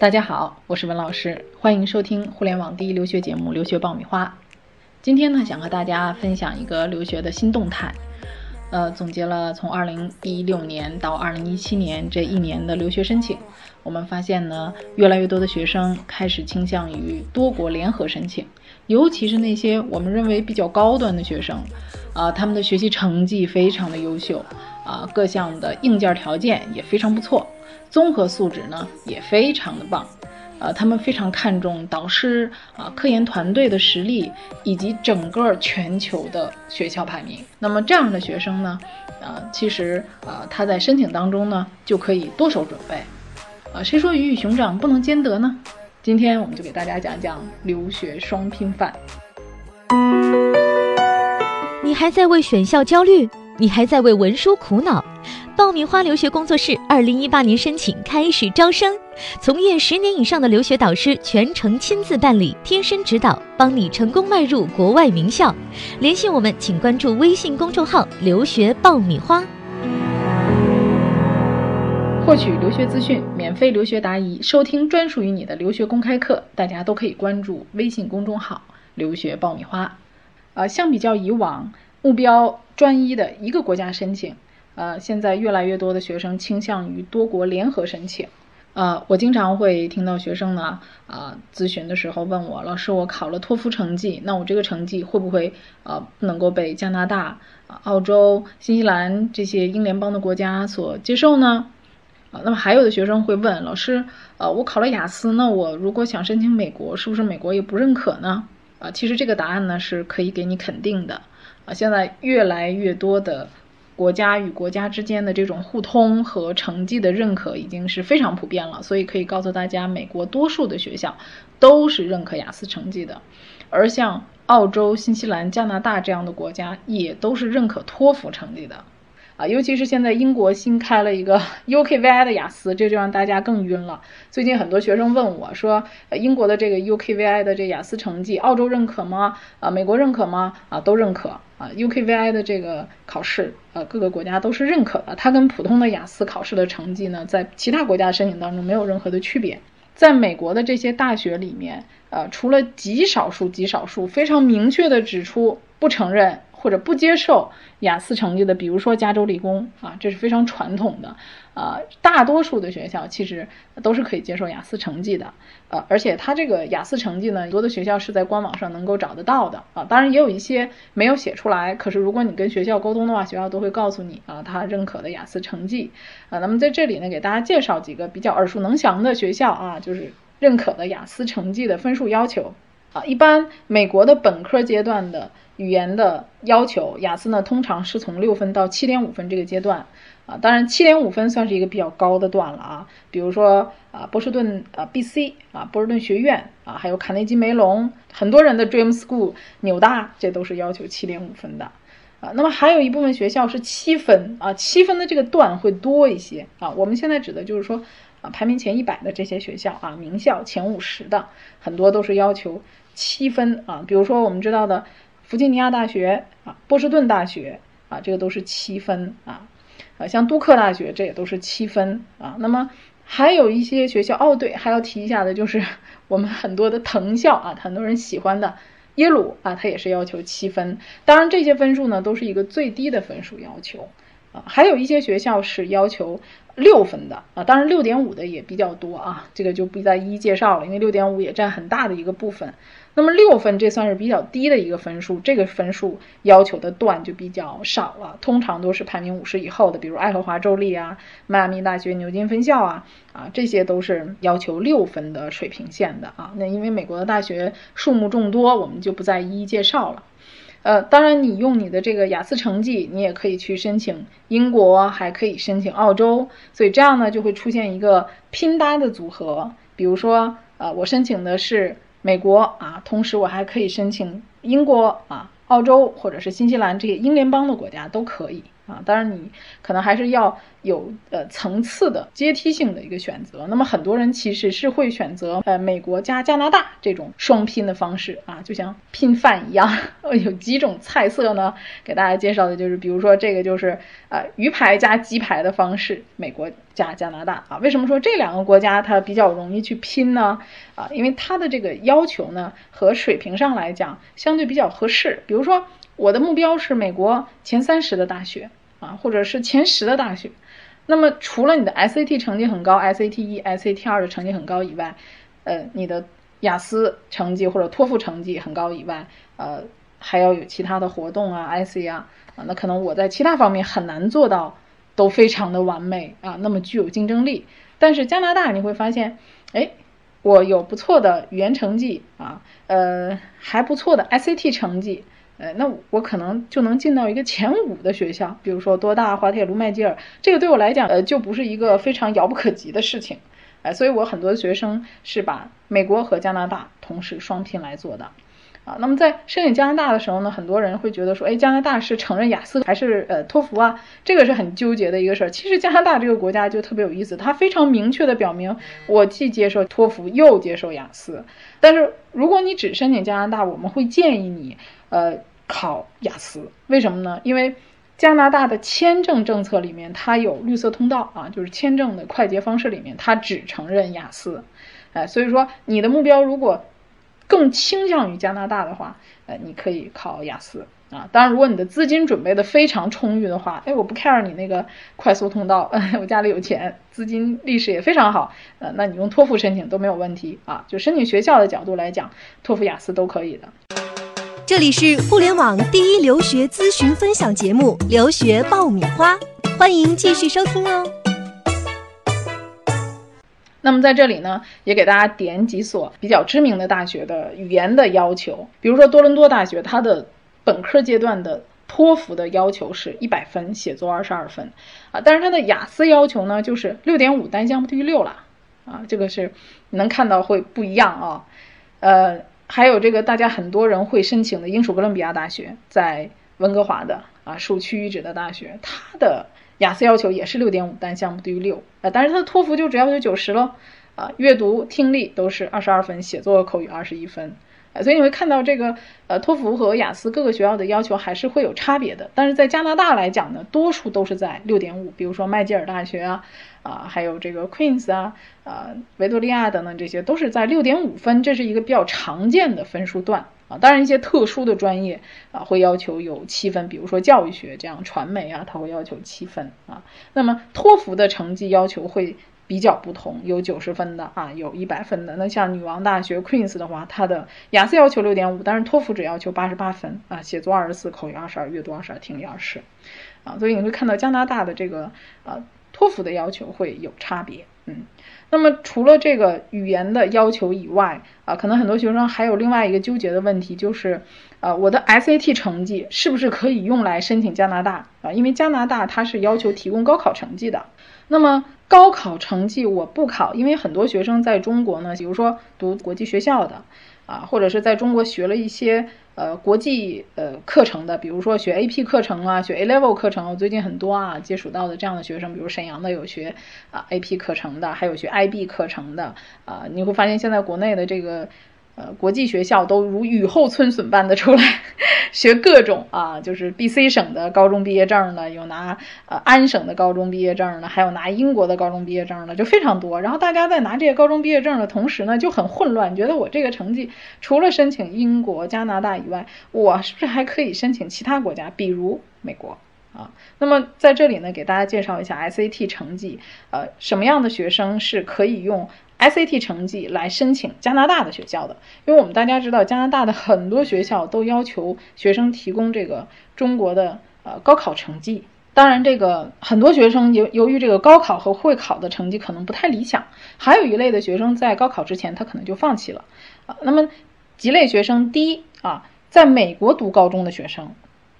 大家好，我是文老师，欢迎收听互联网第一留学节目《留学爆米花》。今天呢，想和大家分享一个留学的新动态。呃，总结了从2016年到2017年这一年的留学申请，我们发现呢，越来越多的学生开始倾向于多国联合申请，尤其是那些我们认为比较高端的学生，啊，他们的学习成绩非常的优秀，啊，各项的硬件条件也非常不错。综合素质呢也非常的棒，呃，他们非常看重导师啊、科研团队的实力以及整个全球的学校排名。那么这样的学生呢，呃，其实呃他在申请当中呢就可以多手准备。啊，谁说鱼与熊掌不能兼得呢？今天我们就给大家讲讲留学双拼饭。你还在为选校焦虑？你还在为文书苦恼？爆米花留学工作室二零一八年申请开始招生，从业十年以上的留学导师全程亲自办理，贴身指导，帮你成功迈入国外名校。联系我们，请关注微信公众号“留学爆米花”，获取留学资讯，免费留学答疑，收听专属于你的留学公开课。大家都可以关注微信公众号“留学爆米花”。呃，相比较以往，目标专一的一个国家申请。呃，现在越来越多的学生倾向于多国联合申请。呃，我经常会听到学生呢，啊，咨询的时候问我，老师，我考了托福成绩，那我这个成绩会不会呃能够被加拿大、澳洲、新西兰这些英联邦的国家所接受呢？啊，那么还有的学生会问老师，呃，我考了雅思，那我如果想申请美国，是不是美国也不认可呢？啊，其实这个答案呢是可以给你肯定的。啊，现在越来越多的。国家与国家之间的这种互通和成绩的认可已经是非常普遍了，所以可以告诉大家，美国多数的学校都是认可雅思成绩的，而像澳洲、新西兰、加拿大这样的国家也都是认可托福成绩的。啊，尤其是现在英国新开了一个 UKVI 的雅思，这就让大家更晕了。最近很多学生问我说，英国的这个 UKVI 的这雅思成绩，澳洲认可吗？啊，美国认可吗？啊，都认可。啊，UKVI 的这个考试，呃，各个国家都是认可的。它跟普通的雅思考试的成绩呢，在其他国家的申请当中没有任何的区别。在美国的这些大学里面，呃，除了极少数、极少数非常明确的指出不承认。或者不接受雅思成绩的，比如说加州理工啊，这是非常传统的，呃，大多数的学校其实都是可以接受雅思成绩的，呃，而且它这个雅思成绩呢，很多的学校是在官网上能够找得到的啊，当然也有一些没有写出来，可是如果你跟学校沟通的话，学校都会告诉你啊，他认可的雅思成绩啊，那么在这里呢，给大家介绍几个比较耳熟能详的学校啊，就是认可的雅思成绩的分数要求。啊，一般美国的本科阶段的语言的要求，雅思呢通常是从六分到七点五分这个阶段，啊，当然七点五分算是一个比较高的段了啊。比如说啊，波士顿啊，B.C. 啊，波士顿学院啊，还有卡内基梅隆，很多人的 Dream School，纽大，这都是要求七点五分的，啊，那么还有一部分学校是七分啊，七分的这个段会多一些啊。我们现在指的就是说啊，排名前一百的这些学校啊，名校前五十的很多都是要求。七分啊，比如说我们知道的弗吉尼亚大学啊，波士顿大学啊，这个都是七分啊，啊，像杜克大学这也都是七分啊。那么还有一些学校哦，对，还要提一下的就是 我们很多的藤校啊，很多人喜欢的耶鲁啊，它也是要求七分。当然这些分数呢都是一个最低的分数要求啊，还有一些学校是要求。六分的啊，当然六点五的也比较多啊，这个就不再一一介绍了，因为六点五也占很大的一个部分。那么六分这算是比较低的一个分数，这个分数要求的段就比较少了，通常都是排名五十以后的，比如爱荷华州立啊、迈阿密大学牛津分校啊，啊，这些都是要求六分的水平线的啊。那因为美国的大学数目众多，我们就不再一一介绍了。呃，当然，你用你的这个雅思成绩，你也可以去申请英国，还可以申请澳洲，所以这样呢，就会出现一个拼搭的组合。比如说，呃，我申请的是美国啊，同时我还可以申请英国啊、澳洲或者是新西兰这些英联邦的国家都可以。啊。当然，你可能还是要有呃层次的阶梯性的一个选择。那么很多人其实是会选择呃美国加加拿大这种双拼的方式啊，就像拼饭一样。有几种菜色呢？给大家介绍的就是，比如说这个就是呃鱼排加鸡排的方式，美国加加拿大啊。为什么说这两个国家它比较容易去拼呢？啊，因为它的这个要求呢和水平上来讲相对比较合适。比如说。我的目标是美国前三十的大学啊，或者是前十的大学。那么除了你的 SAT 成绩很高，SAT 一、SAT 二的成绩很高以外，呃，你的雅思成绩或者托福成绩很高以外，呃，还要有其他的活动啊，IC 啊，啊，那可能我在其他方面很难做到都非常的完美啊，那么具有竞争力。但是加拿大你会发现，哎，我有不错的语言成绩啊，呃，还不错的 SAT 成绩。呃，那我可能就能进到一个前五的学校，比如说多大、滑铁卢、麦吉尔，这个对我来讲，呃，就不是一个非常遥不可及的事情，哎，所以我很多学生是把美国和加拿大同时双拼来做的，啊，那么在申请加拿大的时候呢，很多人会觉得说，哎，加拿大是承认雅思还是呃托福啊？这个是很纠结的一个事儿。其实加拿大这个国家就特别有意思，它非常明确的表明，我既接受托福又接受雅思，但是如果你只申请加拿大，我们会建议你，呃。考雅思，为什么呢？因为加拿大的签证政策里面，它有绿色通道啊，就是签证的快捷方式里面，它只承认雅思，哎，所以说你的目标如果更倾向于加拿大的话，呃，你可以考雅思啊。当然，如果你的资金准备的非常充裕的话，哎，我不 care 你那个快速通道，我家里有钱，资金历史也非常好，呃，那你用托福申请都没有问题啊。就申请学校的角度来讲，托福、雅思都可以的。这里是互联网第一留学咨询分享节目《留学爆米花》，欢迎继续收听哦。那么在这里呢，也给大家点几所比较知名的大学的语言的要求，比如说多伦多大学，它的本科阶段的托福的要求是一百分，写作二十二分啊，但是它的雅思要求呢，就是六点五，单项不低于六了啊，这个是能看到会不一样啊，呃。还有这个大家很多人会申请的英属哥伦比亚大学，在温哥华的啊数屈一指的大学，它的雅思要求也是六点五，单项目低于六啊，但是它的托福就只要求九十喽啊，阅读听力都是二十二分，写作口语二十一分。所以你会看到这个，呃，托福和雅思各个学校的要求还是会有差别的。但是在加拿大来讲呢，多数都是在六点五，比如说麦吉尔大学啊，啊，还有这个 Queens 啊，啊，维多利亚等等，这些都是在六点五分，这是一个比较常见的分数段啊。当然，一些特殊的专业啊，会要求有七分，比如说教育学这样，传媒啊，它会要求七分啊。那么托福的成绩要求会。比较不同，有九十分的啊，有一百分的。那像女王大学 Queens 的话，它的雅思要求六点五，但是托福只要求八十八分啊，写作二十四，口语二十二，阅读二十二，听力二十，啊，所以你会看到加拿大的这个呃托福的要求会有差别，嗯。那么除了这个语言的要求以外啊，可能很多学生还有另外一个纠结的问题，就是呃我的 SAT 成绩是不是可以用来申请加拿大啊？因为加拿大它是要求提供高考成绩的，那么。高考成绩我不考，因为很多学生在中国呢，比如说读国际学校的，啊，或者是在中国学了一些呃国际呃课程的，比如说学 AP 课程啊，学 A Level 课程。我最近很多啊接触到的这样的学生，比如沈阳的有学啊 AP 课程的，还有学 IB 课程的，啊，你会发现现在国内的这个。呃，国际学校都如雨后春笋般的出来，学各种啊，就是 B C 省的高中毕业证呢，有拿呃安省的高中毕业证的，还有拿英国的高中毕业证的，就非常多。然后大家在拿这些高中毕业证的同时呢，就很混乱，觉得我这个成绩除了申请英国、加拿大以外，我是不是还可以申请其他国家，比如美国啊？那么在这里呢，给大家介绍一下 S A T 成绩，呃，什么样的学生是可以用？SAT 成绩来申请加拿大的学校的，因为我们大家知道，加拿大的很多学校都要求学生提供这个中国的呃高考成绩。当然，这个很多学生由由于这个高考和会考的成绩可能不太理想，还有一类的学生在高考之前他可能就放弃了啊。那么几类学生，第一啊，在美国读高中的学生，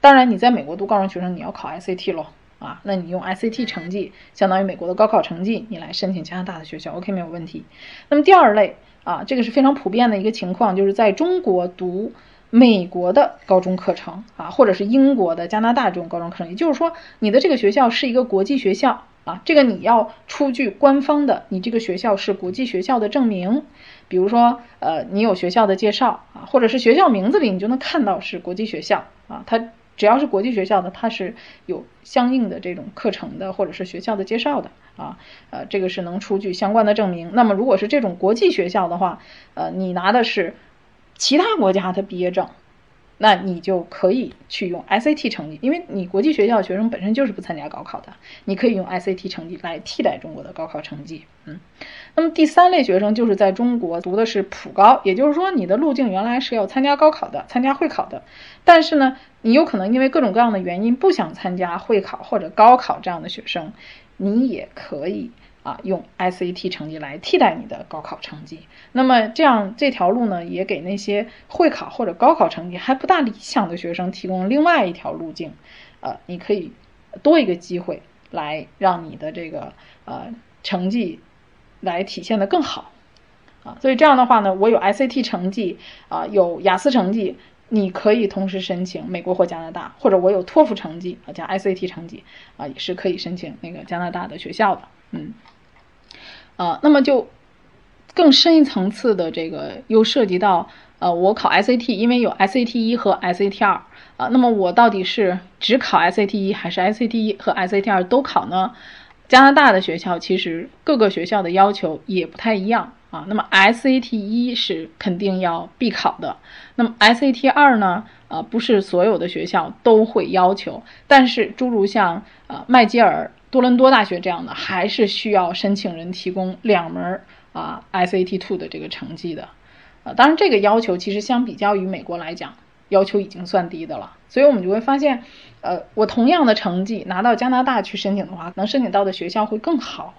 当然你在美国读高中学生你要考 SAT 喽。啊，那你用 SAT 成绩，相当于美国的高考成绩，你来申请加拿大的学校，OK 没有问题。那么第二类啊，这个是非常普遍的一个情况，就是在中国读美国的高中课程啊，或者是英国的、加拿大这种高中课程，也就是说，你的这个学校是一个国际学校啊，这个你要出具官方的，你这个学校是国际学校的证明，比如说，呃，你有学校的介绍啊，或者是学校名字里你就能看到是国际学校啊，它。只要是国际学校的，它是有相应的这种课程的，或者是学校的介绍的啊，呃，这个是能出具相关的证明。那么如果是这种国际学校的话，呃，你拿的是其他国家的毕业证。那你就可以去用 SAT 成绩，因为你国际学校学生本身就是不参加高考的，你可以用 SAT 成绩来替代中国的高考成绩。嗯，那么第三类学生就是在中国读的是普高，也就是说你的路径原来是要参加高考的，参加会考的，但是呢，你有可能因为各种各样的原因不想参加会考或者高考这样的学生，你也可以。啊，用 SAT 成绩来替代你的高考成绩，那么这样这条路呢，也给那些会考或者高考成绩还不大理想的学生提供另外一条路径，呃，你可以多一个机会来让你的这个呃成绩来体现的更好，啊，所以这样的话呢，我有 SAT 成绩啊，有雅思成绩，你可以同时申请美国或加拿大，或者我有托福成绩啊加 SAT 成绩啊，也是可以申请那个加拿大的学校的，嗯。啊，那么就更深一层次的这个又涉及到，呃，我考 SAT，因为有 SAT 一和 SAT 二啊，那么我到底是只考 SAT 一还是 SAT 一和 SAT 二都考呢？加拿大的学校其实各个学校的要求也不太一样啊。那么 SAT 一是肯定要必考的，那么 SAT 二呢？呃，不是所有的学校都会要求，但是诸如像呃麦吉尔。多伦多大学这样的还是需要申请人提供两门啊 SAT two 的这个成绩的，呃，当然这个要求其实相比较于美国来讲，要求已经算低的了。所以我们就会发现，呃，我同样的成绩拿到加拿大去申请的话，能申请到的学校会更好。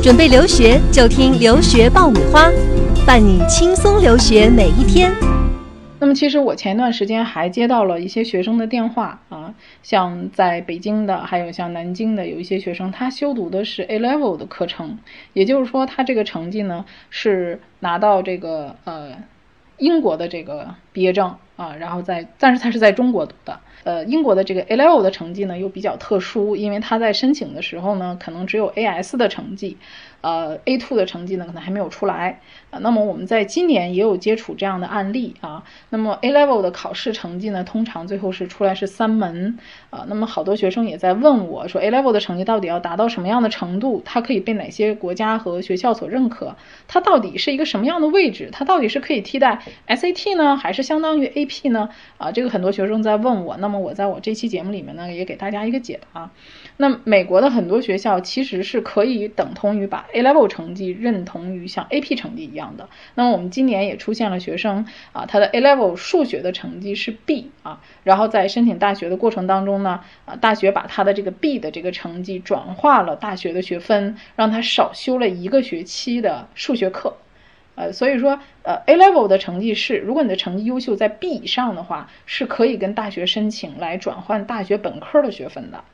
准备留学就听留学爆米花，伴你轻松留学每一天。那么其实我前一段时间还接到了一些学生的电话啊，像在北京的，还有像南京的，有一些学生他修读的是 A level 的课程，也就是说他这个成绩呢是拿到这个呃英国的这个毕业证啊，然后在但是他是在中国读的，呃英国的这个 A level 的成绩呢又比较特殊，因为他在申请的时候呢可能只有 AS 的成绩。呃，A two 的成绩呢，可能还没有出来啊。那么我们在今年也有接触这样的案例啊。那么 A level 的考试成绩呢，通常最后是出来是三门啊。那么好多学生也在问我说，A level 的成绩到底要达到什么样的程度？它可以被哪些国家和学校所认可？它到底是一个什么样的位置？它到底是可以替代 SAT 呢，还是相当于 AP 呢？啊，这个很多学生在问我。那么我在我这期节目里面呢，也给大家一个解答。那美国的很多学校其实是可以等同于把 A level 成绩认同于像 AP 成绩一样的。那么我们今年也出现了学生啊，他的 A level 数学的成绩是 B 啊，然后在申请大学的过程当中呢，啊，大学把他的这个 B 的这个成绩转化了大学的学分，让他少修了一个学期的数学课。呃，所以说，呃，A level 的成绩是，如果你的成绩优秀在 B 以上的话，是可以跟大学申请来转换大学本科的学分的。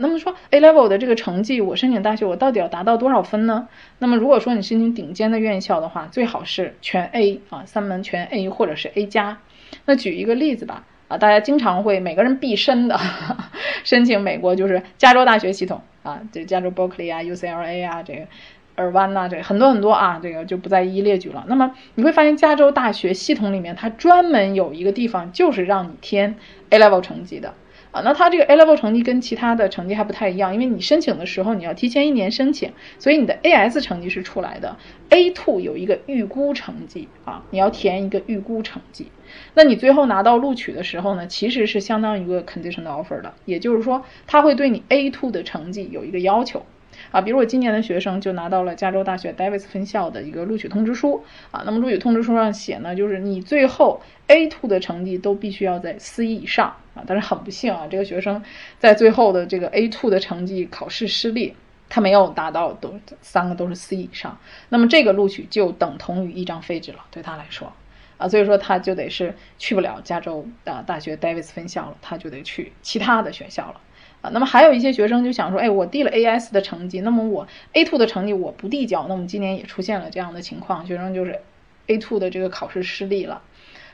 那么说 A level 的这个成绩，我申请大学我到底要达到多少分呢？那么如果说你申请顶尖的院校的话，最好是全 A 啊，三门全 A 或者是 A 加。那举一个例子吧，啊，大家经常会每个人必申的 申请美国就是加州大学系统啊，这加州 Berkeley 啊，UCLA 啊，这个尔湾呐，这很多很多啊，这个就不再一一列举了。那么你会发现加州大学系统里面，它专门有一个地方就是让你填 A level 成绩的。啊，那它这个 A level 成绩跟其他的成绩还不太一样，因为你申请的时候你要提前一年申请，所以你的 AS 成绩是出来的，A two 有一个预估成绩啊，你要填一个预估成绩。那你最后拿到录取的时候呢，其实是相当于一个 conditional offer 的，也就是说，他会对你 A two 的成绩有一个要求。啊，比如我今年的学生就拿到了加州大学 Davis 分校的一个录取通知书啊。那么录取通知书上写呢，就是你最后 A two 的成绩都必须要在 C 以上啊。但是很不幸啊，这个学生在最后的这个 A two 的成绩考试失利，他没有达到都三个都是 C 以上。那么这个录取就等同于一张废纸了，对他来说啊，所以说他就得是去不了加州的大学 Davis 分校了，他就得去其他的学校了。啊，那么还有一些学生就想说，哎，我递了 AS 的成绩，那么我 A two 的成绩我不递交，那么今年也出现了这样的情况，学生就是 A two 的这个考试失利了，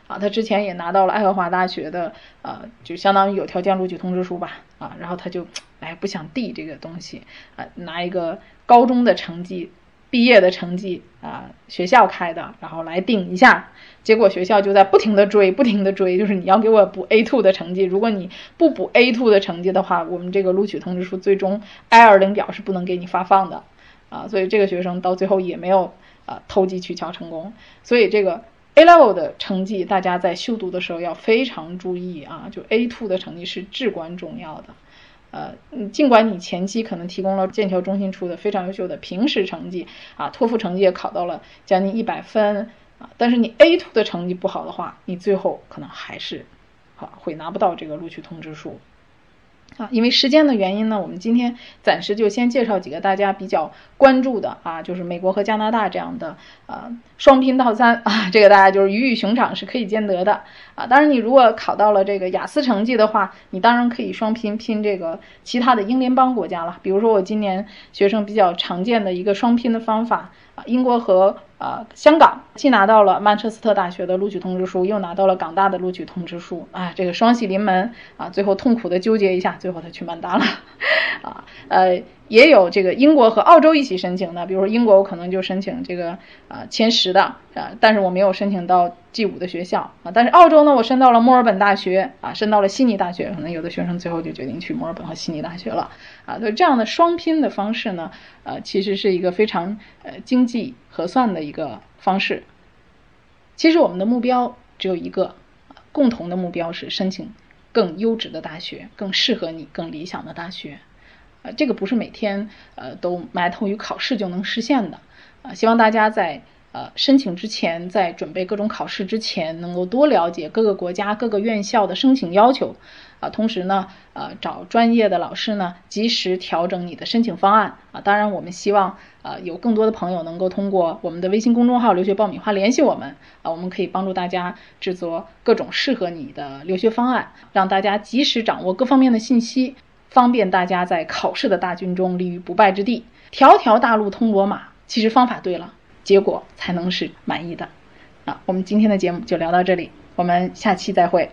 啊，他之前也拿到了爱荷华大学的呃，就相当于有条件录取通知书吧啊，然后他就哎不想递这个东西啊，拿一个高中的成绩。毕业的成绩啊，学校开的，然后来定一下，结果学校就在不停的追，不停的追，就是你要给我补 A two 的成绩，如果你不补 A two 的成绩的话，我们这个录取通知书最终 I 二零表是不能给你发放的。啊，所以这个学生到最后也没有啊投机取巧成功，所以这个 A level 的成绩大家在修读的时候要非常注意啊，就 A two 的成绩是至关重要的。呃，尽管你前期可能提供了剑桥中心出的非常优秀的平时成绩啊，托福成绩也考到了将近一百分啊，但是你 A two 的成绩不好的话，你最后可能还是啊会拿不到这个录取通知书。啊，因为时间的原因呢，我们今天暂时就先介绍几个大家比较关注的啊，就是美国和加拿大这样的啊双拼套餐啊，这个大家就是鱼与熊掌是可以兼得的啊。当然，你如果考到了这个雅思成绩的话，你当然可以双拼拼这个其他的英联邦国家了。比如说我今年学生比较常见的一个双拼的方法啊，英国和。啊，香港既拿到了曼彻斯特大学的录取通知书，又拿到了港大的录取通知书，啊，这个双喜临门啊，最后痛苦的纠结一下，最后他去曼大了，啊，呃。也有这个英国和澳洲一起申请的，比如说英国我可能就申请这个啊前十的啊，但是我没有申请到 G 五的学校啊。但是澳洲呢，我申到了墨尔本大学啊，申到了悉尼大学，可能有的学生最后就决定去墨尔本和悉尼大学了啊。所以这样的双拼的方式呢，呃，其实是一个非常呃经济核算的一个方式。其实我们的目标只有一个，共同的目标是申请更优质的大学，更适合你、更理想的大学。呃，这个不是每天呃都埋头于考试就能实现的，啊，希望大家在呃申请之前，在准备各种考试之前，能够多了解各个国家各个院校的申请要求，啊，同时呢，呃，找专业的老师呢，及时调整你的申请方案，啊，当然我们希望呃有更多的朋友能够通过我们的微信公众号“留学爆米花”联系我们，啊，我们可以帮助大家制作各种适合你的留学方案，让大家及时掌握各方面的信息。方便大家在考试的大军中立于不败之地。条条大路通罗马，其实方法对了，结果才能是满意的。啊，我们今天的节目就聊到这里，我们下期再会。